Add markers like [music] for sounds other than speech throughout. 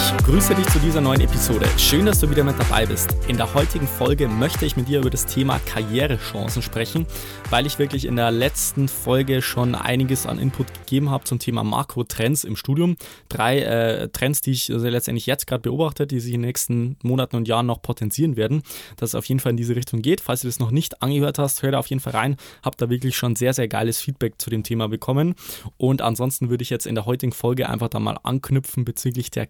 Ich grüße dich zu dieser neuen Episode. Schön, dass du wieder mit dabei bist. In der heutigen Folge möchte ich mit dir über das Thema Karrierechancen sprechen, weil ich wirklich in der letzten Folge schon einiges an Input gegeben habe zum Thema Makrotrends im Studium. Drei äh, Trends, die ich also letztendlich jetzt gerade beobachte, die sich in den nächsten Monaten und Jahren noch potenzieren werden, dass es auf jeden Fall in diese Richtung geht. Falls du das noch nicht angehört hast, hör da auf jeden Fall rein. Hab da wirklich schon sehr, sehr geiles Feedback zu dem Thema bekommen. Und ansonsten würde ich jetzt in der heutigen Folge einfach da mal anknüpfen bezüglich der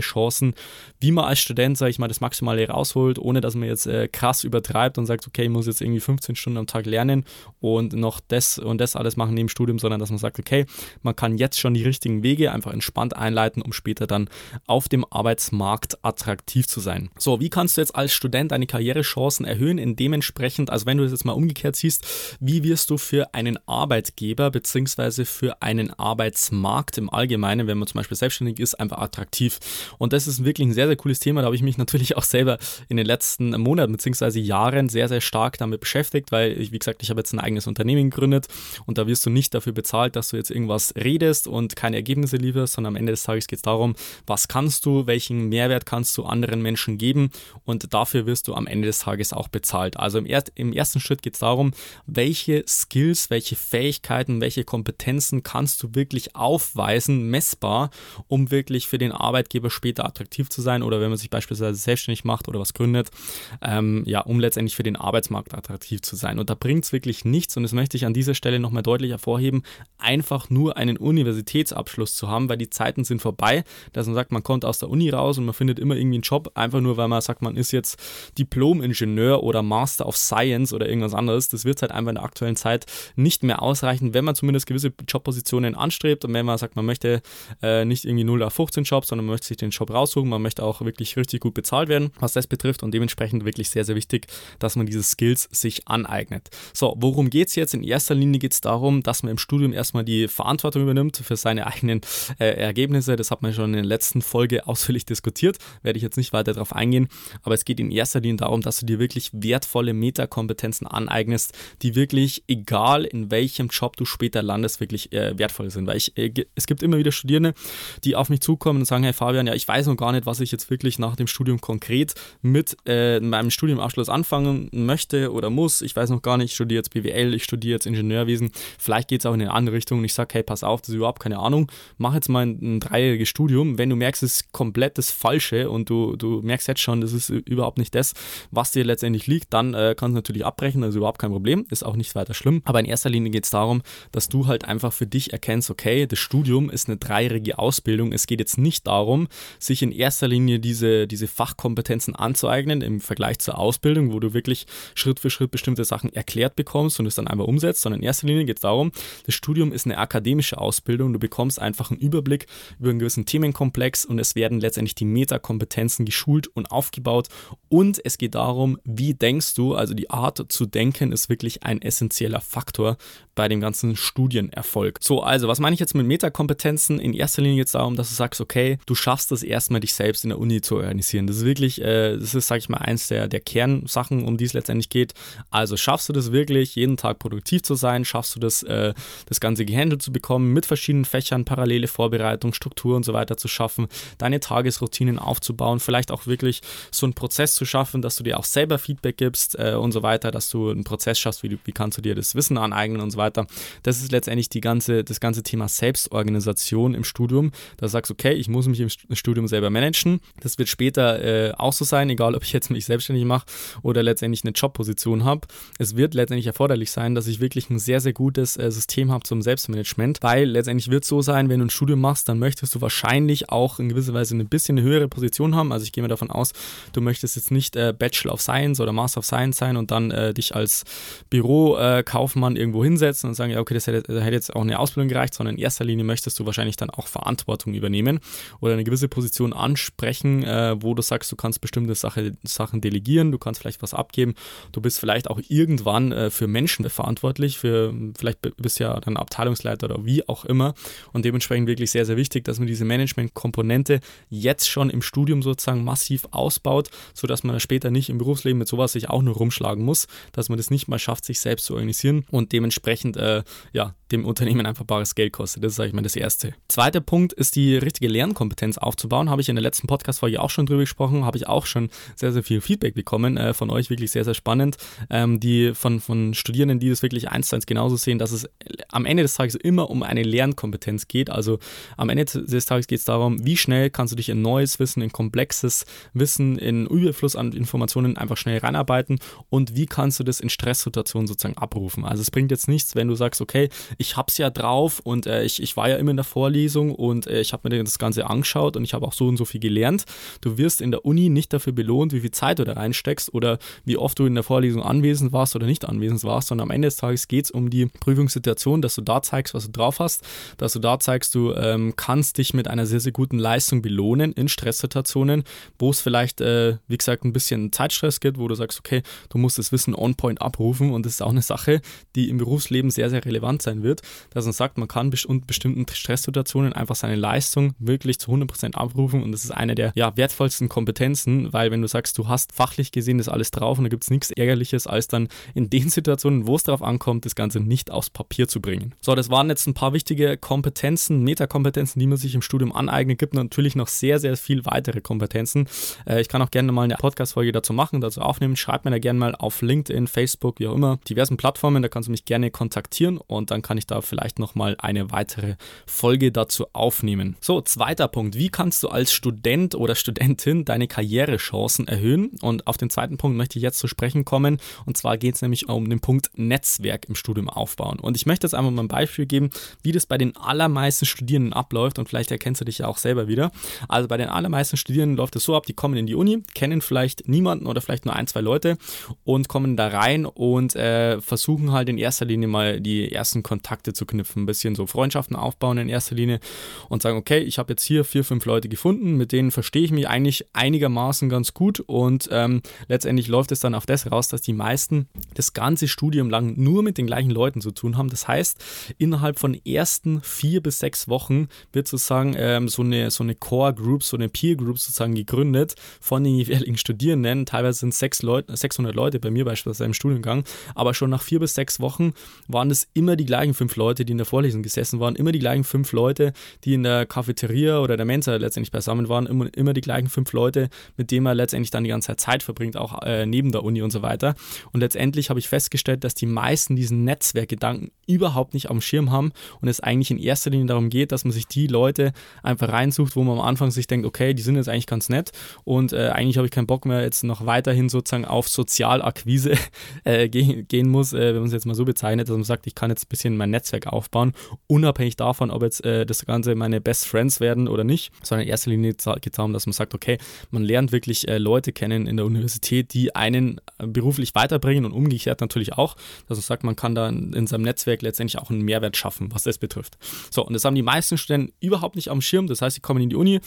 Chancen, wie man als Student, sage ich mal, das Maximale rausholt, ohne dass man jetzt äh, krass übertreibt und sagt, okay, ich muss jetzt irgendwie 15 Stunden am Tag lernen und noch das und das alles machen neben Studium, sondern dass man sagt, okay, man kann jetzt schon die richtigen Wege einfach entspannt einleiten, um später dann auf dem Arbeitsmarkt attraktiv zu sein. So, wie kannst du jetzt als Student deine Karrierechancen erhöhen? In dementsprechend, also wenn du das jetzt mal umgekehrt siehst, wie wirst du für einen Arbeitgeber bzw. für einen Arbeitsmarkt im Allgemeinen, wenn man zum Beispiel selbstständig ist, einfach attraktiv? Und das ist wirklich ein sehr, sehr cooles Thema. Da habe ich mich [laughs] natürlich auch selber in den letzten Monaten bzw. Jahren sehr, sehr stark damit beschäftigt, weil ich, wie gesagt, ich habe jetzt ein eigenes Unternehmen gegründet und da wirst du nicht dafür bezahlt, dass du jetzt irgendwas redest und keine Ergebnisse lieferst, sondern am Ende des Tages geht es darum, was kannst du, welchen Mehrwert kannst du anderen Menschen geben und dafür wirst du am Ende des Tages auch bezahlt. Also im, er im ersten Schritt geht es darum, welche Skills, welche Fähigkeiten, welche Kompetenzen kannst du wirklich aufweisen, messbar, um wirklich für den Arbeitgeber später attraktiv zu sein oder wenn man sich beispielsweise selbstständig macht oder was gründet, ähm, ja, um letztendlich für den Arbeitsmarkt attraktiv zu sein. Und da bringt es wirklich nichts, und das möchte ich an dieser Stelle nochmal deutlich hervorheben, einfach nur einen Universitätsabschluss zu haben, weil die Zeiten sind vorbei, dass man sagt, man kommt aus der Uni raus und man findet immer irgendwie einen Job, einfach nur weil man sagt, man ist jetzt Diplom-Ingenieur oder Master of Science oder irgendwas anderes. Das wird halt einfach in der aktuellen Zeit nicht mehr ausreichen, wenn man zumindest gewisse Jobpositionen anstrebt und wenn man sagt, man möchte äh, nicht irgendwie 0 auf 15 Job, sondern man möchte sich den Job raussuchen. Man möchte auch wirklich richtig gut bezahlt werden, was das betrifft und dementsprechend wirklich sehr, sehr wichtig, dass man diese Skills sich aneignet. So, worum geht es jetzt? In erster Linie geht es darum, dass man im Studium erstmal die Verantwortung übernimmt für seine eigenen äh, Ergebnisse. Das hat man schon in der letzten Folge [laughs] ausführlich diskutiert, werde ich jetzt nicht weiter darauf eingehen, aber es geht in erster Linie darum, dass du dir wirklich wertvolle Metakompetenzen aneignest, die wirklich, egal in welchem Job du später landest, wirklich äh, wertvoll sind. Weil ich, äh, es gibt immer wieder Studierende, die auf mich zukommen und sagen, hey Fabian, ja, ich weiß noch gar nicht, was ich jetzt wirklich nach dem Studium konkret mit äh, meinem Studiumabschluss anfangen möchte oder muss. Ich weiß noch gar nicht, ich studiere jetzt BWL, ich studiere jetzt Ingenieurwesen. Vielleicht geht es auch in eine andere Richtung und ich sage, hey, pass auf, das ist überhaupt keine Ahnung. Mach jetzt mal ein, ein dreijähriges Studium. Wenn du merkst, es ist komplett das Falsche und du, du merkst jetzt schon, das ist überhaupt nicht das, was dir letztendlich liegt, dann äh, kannst du natürlich abbrechen, das ist überhaupt kein Problem, ist auch nicht weiter schlimm. Aber in erster Linie geht es darum, dass du halt einfach für dich erkennst, okay, das Studium ist eine dreijährige Ausbildung. Es geht jetzt nicht darum, sich in erster Linie diese, diese Fachkompetenzen anzueignen im Vergleich zur Ausbildung, wo du wirklich Schritt für Schritt bestimmte Sachen erklärt bekommst und es dann einmal umsetzt, sondern in erster Linie geht es darum, das Studium ist eine akademische Ausbildung, du bekommst einfach einen Überblick über einen gewissen Themenkomplex und es werden letztendlich die Metakompetenzen geschult und aufgebaut und es geht darum, wie denkst du, also die Art zu denken ist wirklich ein essentieller Faktor bei dem ganzen Studienerfolg. So, also was meine ich jetzt mit Metakompetenzen? In erster Linie geht es darum, dass du sagst, okay, du schaffst es erstmal, dich selbst in der Uni zu organisieren. Das ist wirklich, äh, das ist, sag ich mal, eins der, der Kernsachen, um die es letztendlich geht. Also schaffst du das wirklich, jeden Tag produktiv zu sein? Schaffst du das, äh, das Ganze gehandelt zu bekommen, mit verschiedenen Fächern, parallele Vorbereitung, Struktur und so weiter zu schaffen, deine Tagesroutinen aufzubauen, vielleicht auch wirklich so einen Prozess zu schaffen, dass du dir auch selber Feedback gibst äh, und so weiter, dass du einen Prozess schaffst, wie, wie kannst du dir das Wissen aneignen und so weiter. Das ist letztendlich die ganze, das ganze Thema Selbstorganisation im Studium. Da sagst du, okay, ich muss mich im Studium selber managen. Das wird später äh, auch so sein, egal ob ich jetzt mich selbstständig mache oder letztendlich eine Jobposition habe. Es wird letztendlich erforderlich sein, dass ich wirklich ein sehr, sehr gutes äh, System habe zum Selbstmanagement, weil letztendlich wird es so sein, wenn du ein Studium machst, dann möchtest du wahrscheinlich auch in gewisser Weise ein bisschen eine höhere Position haben. Also ich gehe mir davon aus, du möchtest jetzt nicht äh, Bachelor of Science oder Master of Science sein und dann äh, dich als Bürokaufmann irgendwo hinsetzen und sagen, ja, okay, das hätte, das hätte, jetzt auch eine Ausbildung gereicht, sondern in erster Linie möchtest du wahrscheinlich dann auch Verantwortung übernehmen oder eine gewisse gewisse Positionen ansprechen, äh, wo du sagst, du kannst bestimmte Sache, Sachen delegieren, du kannst vielleicht was abgeben, du bist vielleicht auch irgendwann äh, für Menschen verantwortlich, für vielleicht bist ja dann Abteilungsleiter oder wie auch immer. Und dementsprechend wirklich sehr, sehr wichtig, dass man diese Management-Komponente jetzt schon im Studium sozusagen massiv ausbaut, sodass man später nicht im Berufsleben mit sowas sich auch nur rumschlagen muss, dass man das nicht mal schafft, sich selbst zu organisieren und dementsprechend äh, ja, dem Unternehmen einfach bares Geld kostet. Das ist, sage ich mal, das Erste. Zweiter Punkt ist die richtige Lernkompetenz aufzubauen. Habe ich in der letzten Podcast-Folge auch schon drüber gesprochen, habe ich auch schon sehr, sehr viel Feedback bekommen äh, von euch, wirklich sehr, sehr spannend. Ähm, die von, von Studierenden, die das wirklich eins zu eins genauso sehen, dass es am Ende des Tages immer um eine Lernkompetenz geht. Also am Ende des Tages geht es darum, wie schnell kannst du dich in neues Wissen, in komplexes Wissen, in Überfluss an Informationen einfach schnell reinarbeiten und wie kannst du das in Stresssituationen sozusagen abrufen. Also es bringt jetzt nichts, wenn du sagst, okay, ich habe es ja drauf und äh, ich, ich war ja immer in der Vorlesung und äh, ich habe mir das Ganze angeschaut und ich habe auch so und so viel gelernt. Du wirst in der Uni nicht dafür belohnt, wie viel Zeit du da reinsteckst oder wie oft du in der Vorlesung anwesend warst oder nicht anwesend warst, sondern am Ende des Tages geht es um die Prüfungssituation, dass du da zeigst, was du drauf hast, dass du da zeigst, du ähm, kannst dich mit einer sehr, sehr guten Leistung belohnen in Stresssituationen, wo es vielleicht, äh, wie gesagt, ein bisschen Zeitstress gibt, wo du sagst, okay, du musst das Wissen on point abrufen und das ist auch eine Sache, die im Berufsleben sehr, sehr relevant sein wird, dass man sagt, man kann unter bestimmten Stresssituationen einfach seine Leistung wirklich zu 100% abrufen und das ist eine der ja, wertvollsten Kompetenzen, weil wenn du sagst, du hast fachlich gesehen das alles drauf und da gibt es nichts Ärgerliches, als dann in den Situationen, wo es darauf ankommt, das Ganze nicht aufs Papier zu bringen. So, das waren jetzt ein paar wichtige Kompetenzen, Metakompetenzen, die man sich im Studium aneignet. Gibt natürlich noch sehr, sehr viel weitere Kompetenzen. Äh, ich kann auch gerne mal eine Podcast-Folge dazu machen, dazu aufnehmen. Schreib mir da gerne mal auf LinkedIn, Facebook, wie auch immer, diversen Plattformen. Da kannst du mich gerne kontaktieren und dann kann ich da vielleicht nochmal eine weitere Folge dazu aufnehmen. So, zweiter Punkt. Wie kannst du als Student oder Studentin deine Karrierechancen erhöhen? Und auf den zweiten Punkt möchte ich jetzt zu sprechen kommen. Und zwar geht es nämlich um den Punkt Netzwerk im Studium aufbauen. Und ich möchte jetzt einfach mal ein Beispiel geben, wie das bei den allermeisten Studierenden abläuft. Und vielleicht erkennst du dich ja auch selber wieder. Also bei den allermeisten Studierenden läuft es so ab, die kommen in die Uni, kennen vielleicht niemanden oder vielleicht nur ein, zwei Leute und kommen da rein und äh, versuchen halt in erster Linie mal die ersten Kontakte zu knüpfen, ein bisschen so Freundschaften aufbauen in erster Linie und sagen, okay, ich habe jetzt hier vier, fünf Leute gefunden, mit denen verstehe ich mich eigentlich einigermaßen ganz gut und ähm, letztendlich läuft es dann auf das raus, dass die meisten das ganze Studium lang nur mit den gleichen Leuten zu tun haben. Das heißt, innerhalb von ersten vier bis sechs Wochen wird sozusagen ähm, so eine, so eine Core Group, so eine Peer Group sozusagen gegründet von den jeweiligen Studierenden. Teilweise sind Leute, 600 Leute bei mir beispielsweise im Studiengang, aber schon nach vier bis sechs Wochen waren es immer die gleichen fünf Leute, die in der Vorlesung gesessen waren, immer die gleichen fünf Leute, die in der Cafeteria oder der Mensa letztendlich beisammen waren, immer, immer die gleichen fünf Leute, mit denen man letztendlich dann die ganze Zeit Zeit verbringt, auch äh, neben der Uni und so weiter. Und letztendlich habe ich festgestellt, dass die meisten diesen Netzwerkgedanken überhaupt nicht dem Schirm haben und es eigentlich in erster Linie darum geht, dass man sich die Leute einfach reinsucht, wo man am Anfang sich denkt, okay, die sind jetzt eigentlich ganz nett und äh, eigentlich habe ich keinen Bock mehr, jetzt noch weiterhin sozusagen auf Sozialakquise [laughs] äh, gehen, gehen muss, äh, wenn man es jetzt mal so bezeichnet, dass man sagt, ich kann jetzt ein bisschen mein Netzwerk aufbauen, unabhängig davon, ob jetzt äh, das Ganze meine Best Friends werden oder nicht, sondern in erster Linie geht es darum, dass man sagt, okay, man lernt wirklich äh, Leute kennen in der Universität, die einen äh, beruflich weiterbringen und umgekehrt natürlich auch, dass man sagt, man kann da in seinem Netzwerk letztendlich auch einen Mehrwert schaffen, was das betrifft. So, und das haben die meisten Studenten überhaupt nicht am Schirm, das heißt, sie kommen in die Uni,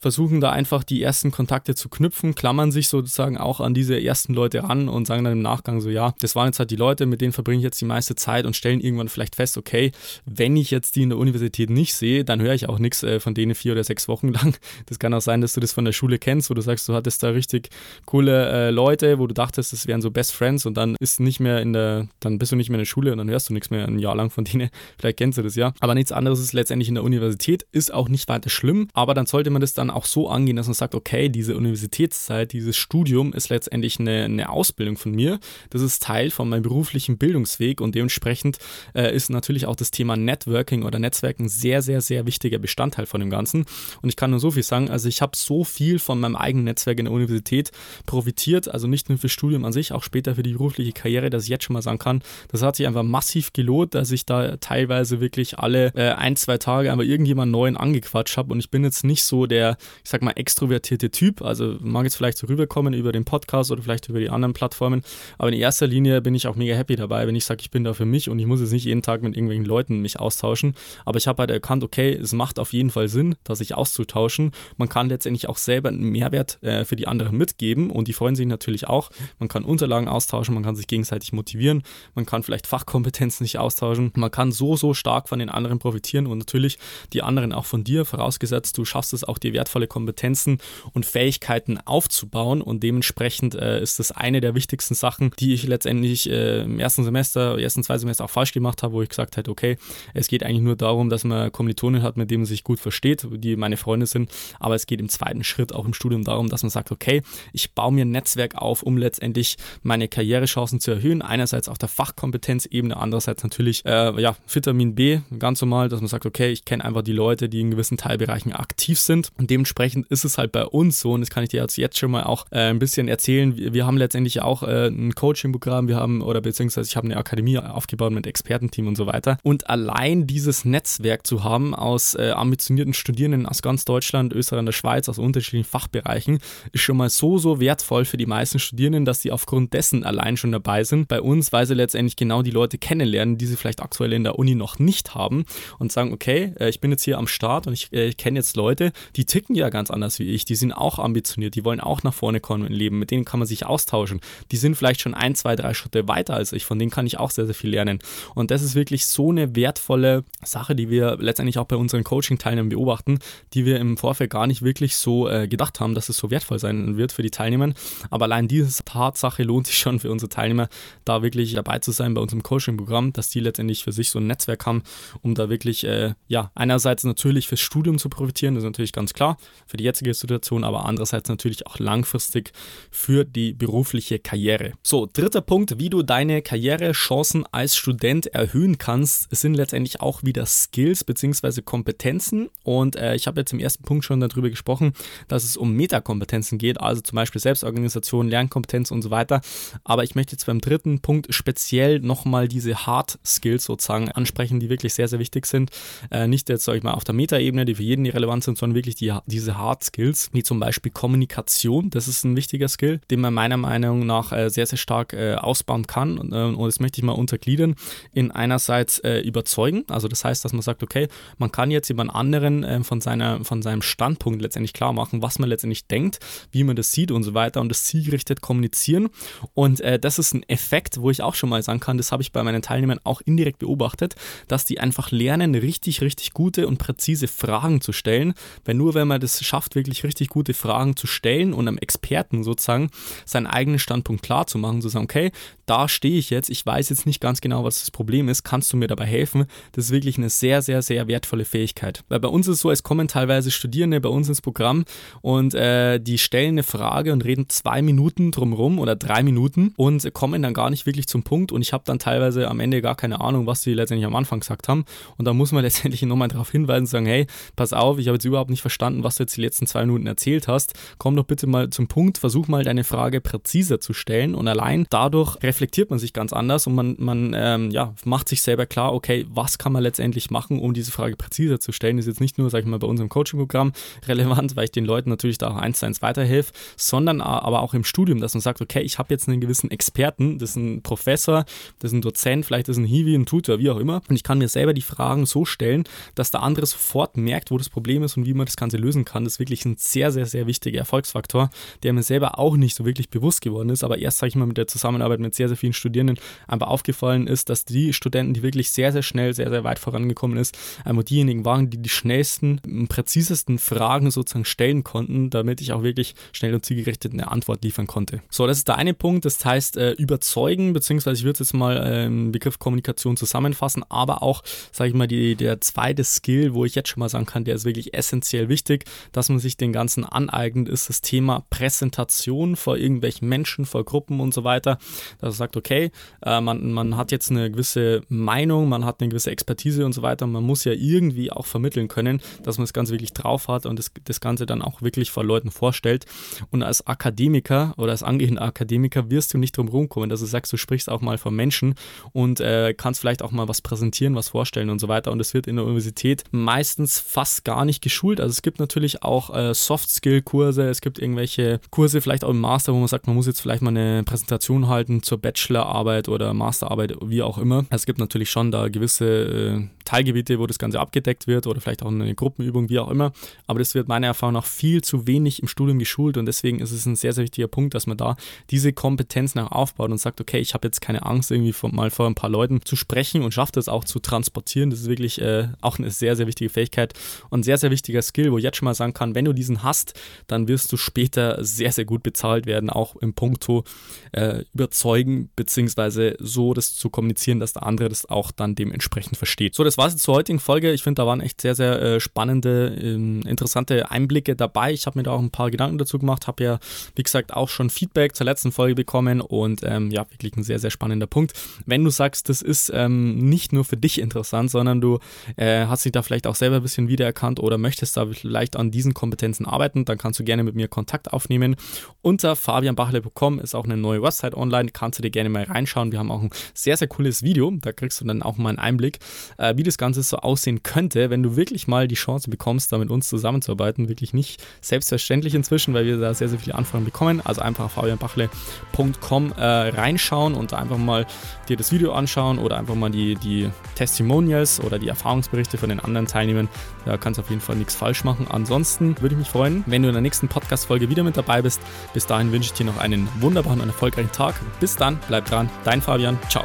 versuchen da einfach die ersten Kontakte zu knüpfen, klammern sich sozusagen auch an diese ersten Leute ran und sagen dann im Nachgang so, ja, das waren jetzt halt die Leute, mit denen verbringe ich jetzt die meiste Zeit und stellen irgendwann vielleicht fest, okay, wenn ich jetzt die in der Universität nicht sehe, dann höre ich auch nichts äh, von denen vier oder sechs Wochen [laughs] lang. Das kann auch sein, dass du das von der Schule kennst, wo du sagst, du hattest da richtig coole äh, Leute, wo du dachtest, das wären so Best Friends und dann ist nicht mehr in der, dann bist du nicht mehr in der Schule und dann hörst du nichts mehr ein Jahr lang von denen. [laughs] Vielleicht kennst du das ja. Aber nichts anderes ist letztendlich in der Universität, ist auch nicht weiter schlimm, aber dann sollte man das dann auch so angehen, dass man sagt, okay, diese Universitätszeit, dieses Studium ist letztendlich eine, eine Ausbildung von mir. Das ist Teil von meinem beruflichen Bildungsweg und dementsprechend äh, ist natürlich auch das Thema Networking oder Netzwerken sehr, sehr, sehr wichtiger Bestandteil von dem Ganzen. Und ich kann nur so viel sagen, also ich habe so viel von meinem eigenen Netzwerk in der Universität profitiert, also nicht nur fürs Studium an sich, auch später für die berufliche Karriere, dass ich jetzt schon mal sagen kann, das hat sich einfach massiv gelohnt, dass ich da teilweise wirklich alle äh, ein, zwei Tage einfach irgendjemand neuen angequatscht habe. Und ich bin jetzt nicht so der, ich sag mal, extrovertierte Typ, also mag jetzt vielleicht so rüberkommen über den Podcast oder vielleicht über die anderen Plattformen, aber in erster Linie bin ich auch mega happy dabei, wenn ich sage, ich bin da für mich und ich muss jetzt nicht jeden Tag Mit irgendwelchen Leuten mich austauschen, aber ich habe halt erkannt, okay, es macht auf jeden Fall Sinn, da sich auszutauschen. Man kann letztendlich auch selber einen Mehrwert äh, für die anderen mitgeben und die freuen sich natürlich auch. Man kann Unterlagen austauschen, man kann sich gegenseitig motivieren, man kann vielleicht Fachkompetenzen sich austauschen, man kann so, so stark von den anderen profitieren und natürlich die anderen auch von dir, vorausgesetzt du schaffst es auch, dir wertvolle Kompetenzen und Fähigkeiten aufzubauen und dementsprechend äh, ist das eine der wichtigsten Sachen, die ich letztendlich äh, im ersten Semester, ersten zwei Semester auch falsch gemacht habe, wo ich gesagt habe, okay, es geht eigentlich nur darum, dass man Kommilitonen hat, mit denen man sich gut versteht, die meine Freunde sind, aber es geht im zweiten Schritt auch im Studium darum, dass man sagt, okay, ich baue mir ein Netzwerk auf, um letztendlich meine Karrierechancen zu erhöhen, einerseits auf der Fachkompetenzebene, andererseits natürlich, äh, ja, Vitamin B, ganz normal, dass man sagt, okay, ich kenne einfach die Leute, die in gewissen Teilbereichen aktiv sind. Und dementsprechend ist es halt bei uns so und das kann ich dir jetzt schon mal auch äh, ein bisschen erzählen, wir, wir haben letztendlich auch äh, ein Coaching-Programm, wir haben, oder beziehungsweise ich habe eine Akademie aufgebaut mit Expertenteam und so weiter und allein dieses Netzwerk zu haben aus äh, ambitionierten Studierenden aus ganz Deutschland, Österreich und der Schweiz, aus unterschiedlichen Fachbereichen, ist schon mal so, so wertvoll für die meisten Studierenden, dass sie aufgrund dessen allein schon dabei sind. Bei uns, weil sie letztendlich genau die Leute kennenlernen, die sie vielleicht aktuell in der Uni noch nicht haben und sagen, okay, äh, ich bin jetzt hier am Start und ich, äh, ich kenne jetzt Leute, die ticken ja ganz anders wie ich, die sind auch ambitioniert, die wollen auch nach vorne kommen im Leben, mit denen kann man sich austauschen. Die sind vielleicht schon ein, zwei, drei Schritte weiter als ich, von denen kann ich auch sehr, sehr viel lernen. Und das ist wirklich so eine wertvolle Sache, die wir letztendlich auch bei unseren Coaching-Teilnehmern beobachten, die wir im Vorfeld gar nicht wirklich so äh, gedacht haben, dass es so wertvoll sein wird für die Teilnehmer. Aber allein diese Tatsache lohnt sich schon für unsere Teilnehmer, da wirklich dabei zu sein bei unserem Coaching-Programm, dass die letztendlich für sich so ein Netzwerk haben, um da wirklich, äh, ja, einerseits natürlich fürs Studium zu profitieren, das ist natürlich ganz klar, für die jetzige Situation, aber andererseits natürlich auch langfristig für die berufliche Karriere. So, dritter Punkt, wie du deine Karrierechancen als Student erhöhen kannst, sind letztendlich auch wieder Skills bzw. Kompetenzen. Und äh, ich habe jetzt im ersten Punkt schon darüber gesprochen, dass es um Metakompetenzen geht, also zum Beispiel Selbstorganisation, Lernkompetenz und so weiter. Aber ich möchte jetzt beim dritten Punkt speziell nochmal diese Hard Skills sozusagen ansprechen, die wirklich sehr, sehr wichtig sind. Äh, nicht jetzt, sag ich mal, auf der Metaebene, die für jeden relevant sind, sondern wirklich die, diese Hard Skills, wie zum Beispiel Kommunikation. Das ist ein wichtiger Skill, den man meiner Meinung nach äh, sehr, sehr stark äh, ausbauen kann. Und, äh, und das möchte ich mal untergliedern in einerseits äh, überzeugen. Also das heißt, dass man sagt, okay, man kann jetzt jemand anderen äh, von, seiner, von seinem Standpunkt letztendlich klar machen, was man letztendlich denkt, wie man das sieht und so weiter und das zielgerichtet kommunizieren. Und äh, das ist ein Effekt, wo ich auch schon mal sagen kann, das habe ich bei meinen Teilnehmern auch indirekt beobachtet, dass die einfach lernen, richtig, richtig gute und präzise Fragen zu stellen. Weil nur wenn man das schafft, wirklich richtig gute Fragen zu stellen und am Experten sozusagen seinen eigenen Standpunkt klar zu machen, zu sagen, okay, da stehe ich jetzt, ich weiß jetzt nicht ganz genau, was das Problem ist, kannst du mir dabei helfen? Das ist wirklich eine sehr, sehr, sehr wertvolle Fähigkeit. Weil bei uns ist es so, es kommen teilweise Studierende bei uns ins Programm und äh, die stellen eine Frage und reden zwei Minuten drumherum oder drei Minuten und kommen dann gar nicht wirklich zum Punkt. Und ich habe dann teilweise am Ende gar keine Ahnung, was sie letztendlich am Anfang gesagt haben. Und da muss man [laughs] letztendlich nochmal darauf hinweisen und sagen, hey, pass auf, ich habe jetzt überhaupt nicht verstanden, was du jetzt die letzten zwei Minuten erzählt hast, komm doch bitte mal zum Punkt, versuch mal deine Frage präziser zu stellen. Und allein dadurch reflektiert man sich ganz anders und man, man ähm, ja, macht sich selber klar, okay, was kann man letztendlich machen, um diese Frage präziser zu stellen, ist jetzt nicht nur, sag ich mal, bei unserem Coaching-Programm [laughs] relevant, weil ich den Leuten natürlich da auch eins zu eins weiterhelfe, sondern aber auch im Studium, dass man sagt, okay, ich habe jetzt einen gewissen Experten, das ist ein Professor, das ist ein Dozent, vielleicht ist ein Hiwi, ein Tutor, wie auch immer, und ich kann mir selber die Fragen so stellen, dass der andere sofort merkt, wo das Problem ist und wie man das Ganze lösen kann. Das ist wirklich ein sehr, sehr, sehr wichtiger Erfolgsfaktor, der mir selber auch nicht so wirklich bewusst geworden ist, aber erst, sage ich mal, mit der Zusammenarbeit mit sehr, sehr vielen Studierenden einfach aufgefallen ist, dass die Studenten, die wirklich sehr, sehr schnell, sehr, sehr weit vorangekommen ist, einfach diejenigen waren, die die schnellsten, präzisesten Fragen sozusagen stellen konnten, damit ich auch wirklich schnell und zielgerichtet eine Antwort liefern konnte. So, das ist der eine Punkt, das heißt äh, überzeugen, beziehungsweise ich würde jetzt mal im Begriff Kommunikation zusammenfassen, aber auch, sage ich mal, die, der zweite Skill, wo ich jetzt schon mal sagen kann, der ist wirklich essentiell wichtig, dass man sich den ganzen aneignet, ist das Thema Präsentation vor irgendwelchen Menschen, vor Gruppen und so weiter. Dass man sagt, okay, äh, man, man hat jetzt eine gewisse Meinung, man hat eine gewisse Expertise und so weiter. Und man muss ja irgendwie auch vermitteln können, dass man das Ganze wirklich drauf hat und das, das Ganze dann auch wirklich vor Leuten vorstellt. Und als Akademiker oder als angehender Akademiker wirst du nicht drum rumkommen, dass du sagst, du sprichst auch mal von Menschen und äh, kannst vielleicht auch mal was präsentieren, was vorstellen und so weiter. Und das wird in der Universität meistens fast gar nicht geschult. Also es gibt natürlich auch äh, Soft-Skill-Kurse, es gibt irgendwelche Kurse, vielleicht auch im Master, wo man sagt, man muss jetzt vielleicht mal eine Präsentation halten zur Bachelorarbeit oder Masterarbeit, wie auch immer. Es gibt natürlich schon da gewisse äh, Teilgebiete, wo das Ganze abgedeckt wird oder vielleicht auch eine Gruppenübung, wie auch immer. Aber das wird meiner Erfahrung nach viel zu wenig im Studium geschult und deswegen ist es ein sehr, sehr wichtiger Punkt, dass man da diese Kompetenz nach aufbaut und sagt, okay, ich habe jetzt keine Angst, irgendwie von, mal vor ein paar Leuten zu sprechen und schafft das auch zu transportieren. Das ist wirklich äh, auch eine sehr, sehr wichtige Fähigkeit und ein sehr, sehr wichtiger Skill, wo ich jetzt schon mal sagen kann, wenn du diesen hast, dann wirst du später sehr, sehr gut bezahlt werden, auch im Punkto äh, überzeugen, beziehungsweise so das zu kommunizieren, dass der andere das auch dann dementsprechend versteht. So, das war es zur heutigen Folge. Ich finde, da waren echt sehr, sehr äh, spannende, äh, interessante Einblicke dabei. Ich habe mir da auch ein paar Gedanken dazu gemacht, habe ja, wie gesagt, auch schon Feedback zur letzten Folge bekommen und ähm, ja, wirklich ein sehr, sehr spannender Punkt. Wenn du sagst, das ist ähm, nicht nur für dich interessant, sondern du äh, hast dich da vielleicht auch selber ein bisschen wiedererkannt oder möchtest da vielleicht an diesen Kompetenzen arbeiten, dann kannst du gerne mit mir Kontakt aufnehmen. Unter fabianbachle.com ist auch eine neue Website online, kannst du dir gerne mal reinschauen. Wir haben auch ein sehr, sehr cooles Video, da kriegst du dann auch mal einen Einblick, äh, wie das Ganze so aussehen könnte, wenn du wirklich mal die Chance bekommst, da mit uns zusammenzuarbeiten. Wirklich nicht selbstverständlich inzwischen, weil wir da sehr, sehr viele Anfragen bekommen. Also einfach auf fabianbachle.com äh, reinschauen und einfach mal dir das Video anschauen oder einfach mal die, die Testimonials oder die Erfahrungsberichte von den anderen Teilnehmern. Da kannst du auf jeden Fall nichts falsch machen. Ansonsten würde ich mich freuen, wenn du in der nächsten Podcast-Folge wieder mit dabei bist. Bis dahin wünsche ich dir noch einen wunderbaren und erfolgreichen Tag. Bis dann, bleib dran. Dein Fabian. Ciao.